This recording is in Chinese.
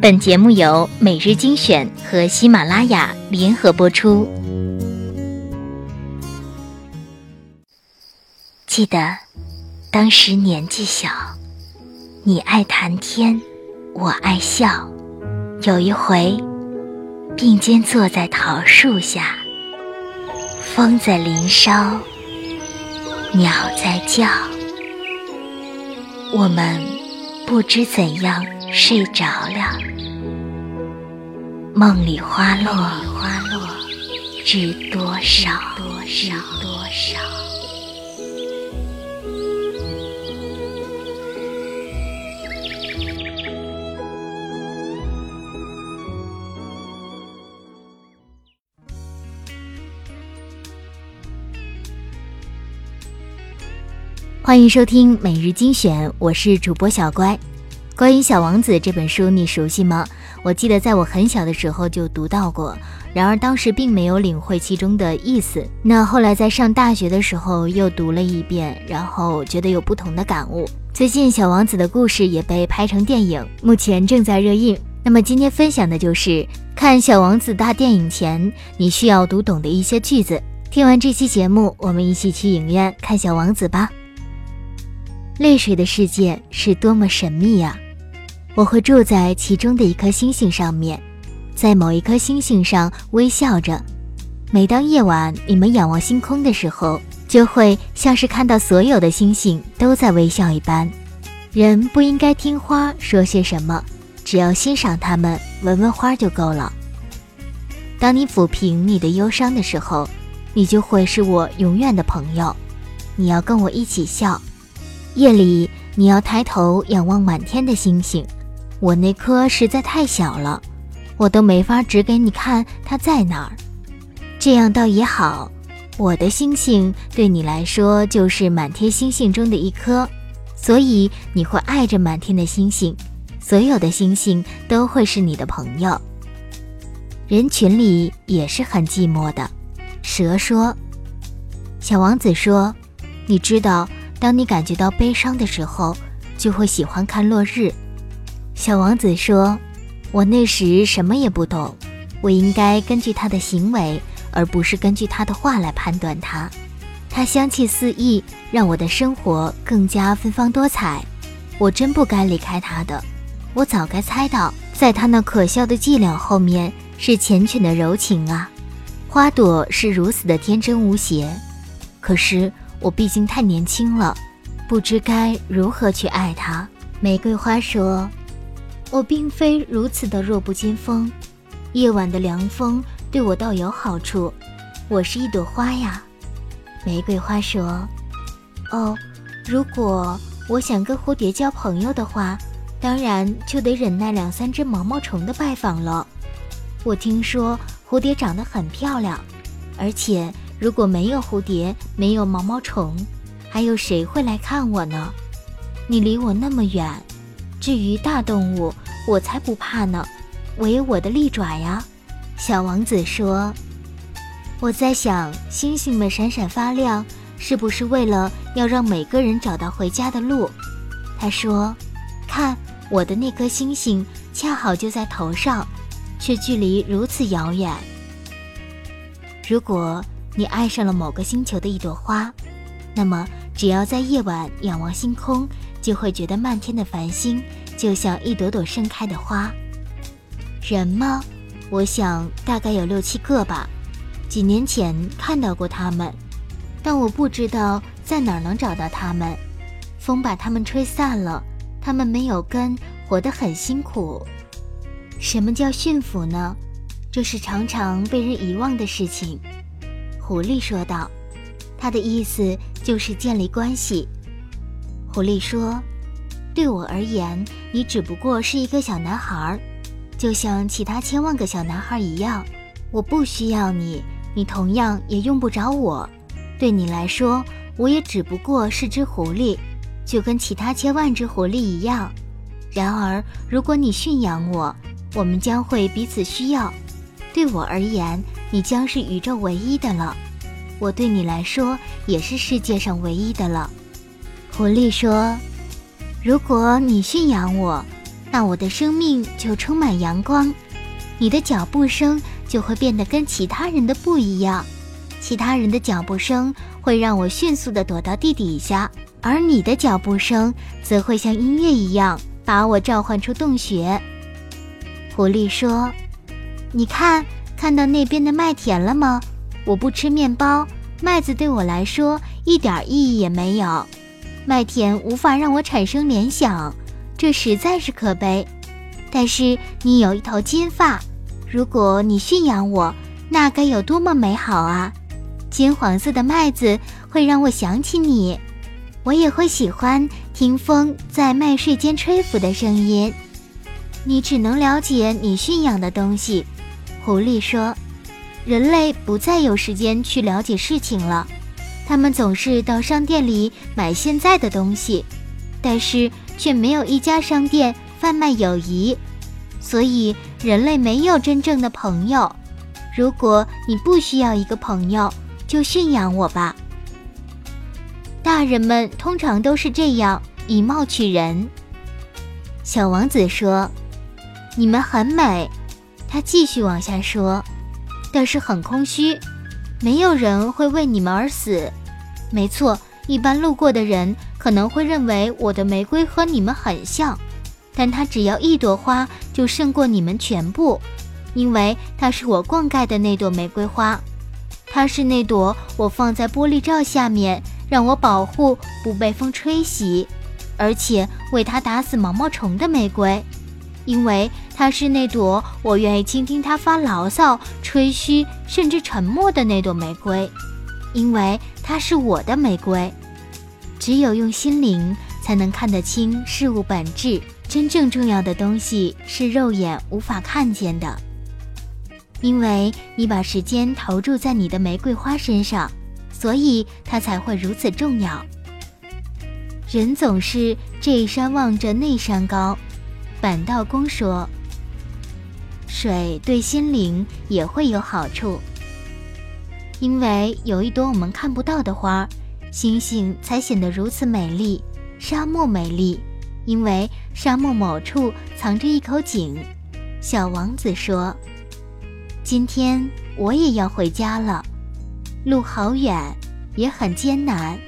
本节目由每日精选和喜马拉雅联合播出。记得当时年纪小，你爱谈天，我爱笑。有一回，并肩坐在桃树下，风在林梢，鸟在叫，我们不知怎样睡着了。梦里花落，花落知多少？多少？多少？欢迎收听每日精选，我是主播小乖。关于《小王子》这本书，你熟悉吗？我记得在我很小的时候就读到过，然而当时并没有领会其中的意思。那后来在上大学的时候又读了一遍，然后觉得有不同的感悟。最近《小王子》的故事也被拍成电影，目前正在热映。那么今天分享的就是看《小王子》大电影前你需要读懂的一些句子。听完这期节目，我们一起去影院看《小王子》吧。泪水的世界是多么神秘呀！我会住在其中的一颗星星上面，在某一颗星星上微笑着。每当夜晚你们仰望星空的时候，就会像是看到所有的星星都在微笑一般。人不应该听花说些什么，只要欣赏它们，闻闻花就够了。当你抚平你的忧伤的时候，你就会是我永远的朋友。你要跟我一起笑。夜里你要抬头仰望满天的星星。我那颗实在太小了，我都没法指给你看它在哪儿。这样倒也好，我的星星对你来说就是满天星星中的一颗，所以你会爱着满天的星星，所有的星星都会是你的朋友。人群里也是很寂寞的，蛇说。小王子说：“你知道，当你感觉到悲伤的时候，就会喜欢看落日。”小王子说：“我那时什么也不懂，我应该根据他的行为，而不是根据他的话来判断他。他香气四溢，让我的生活更加芬芳多彩。我真不该离开他的。我早该猜到，在他那可笑的伎俩后面是缱绻的柔情啊！花朵是如此的天真无邪，可是我毕竟太年轻了，不知该如何去爱他。”玫瑰花说。我并非如此的弱不禁风，夜晚的凉风对我倒有好处。我是一朵花呀，玫瑰花说。哦，如果我想跟蝴蝶交朋友的话，当然就得忍耐两三只毛毛虫的拜访了。我听说蝴蝶长得很漂亮，而且如果没有蝴蝶，没有毛毛虫，还有谁会来看我呢？你离我那么远。至于大动物，我才不怕呢，我有我的利爪呀。小王子说：“我在想，星星们闪闪发亮，是不是为了要让每个人找到回家的路？”他说：“看，我的那颗星星恰好就在头上，却距离如此遥远。如果你爱上了某个星球的一朵花，那么只要在夜晚仰望星空。”就会觉得漫天的繁星就像一朵朵盛开的花。人吗？我想大概有六七个吧。几年前看到过他们，但我不知道在哪儿能找到他们。风把他们吹散了，他们没有根，活得很辛苦。什么叫驯服呢？这是常常被人遗忘的事情。狐狸说道。他的意思就是建立关系。狐狸说：“对我而言，你只不过是一个小男孩儿，就像其他千万个小男孩儿一样。我不需要你，你同样也用不着我。对你来说，我也只不过是只狐狸，就跟其他千万只狐狸一样。然而，如果你驯养我，我们将会彼此需要。对我而言，你将是宇宙唯一的了。我对你来说，也是世界上唯一的了。”狐狸说：“如果你驯养我，那我的生命就充满阳光。你的脚步声就会变得跟其他人的不一样，其他人的脚步声会让我迅速地躲到地底下，而你的脚步声则会像音乐一样把我召唤出洞穴。狐狸说：“你看，看到那边的麦田了吗？我不吃面包，麦子对我来说一点意义也没有。麦田无法让我产生联想，这实在是可悲。但是你有一头金发，如果你驯养我，那该有多么美好啊！金黄色的麦子会让我想起你，我也会喜欢听风在麦穗间吹拂的声音。”你只能了解你驯养的东西，狐狸说：“人类不再有时间去了解事情了，他们总是到商店里买现在的东西，但是却没有一家商店贩卖友谊，所以人类没有真正的朋友。如果你不需要一个朋友，就驯养我吧。”大人们通常都是这样以貌取人。小王子说。你们很美，他继续往下说，但是很空虚，没有人会为你们而死。没错，一般路过的人可能会认为我的玫瑰和你们很像，但它只要一朵花就胜过你们全部，因为它是我灌溉的那朵玫瑰花，它是那朵我放在玻璃罩下面让我保护不被风吹袭，而且为它打死毛毛虫的玫瑰。因为它是那朵我愿意倾听它发牢骚、吹嘘，甚至沉默的那朵玫瑰，因为它是我的玫瑰。只有用心灵才能看得清事物本质，真正重要的东西是肉眼无法看见的。因为你把时间投注在你的玫瑰花身上，所以它才会如此重要。人总是这山望着那山高。板道公说：“水对心灵也会有好处，因为有一朵我们看不到的花，星星才显得如此美丽。沙漠美丽，因为沙漠某处藏着一口井。”小王子说：“今天我也要回家了，路好远，也很艰难。”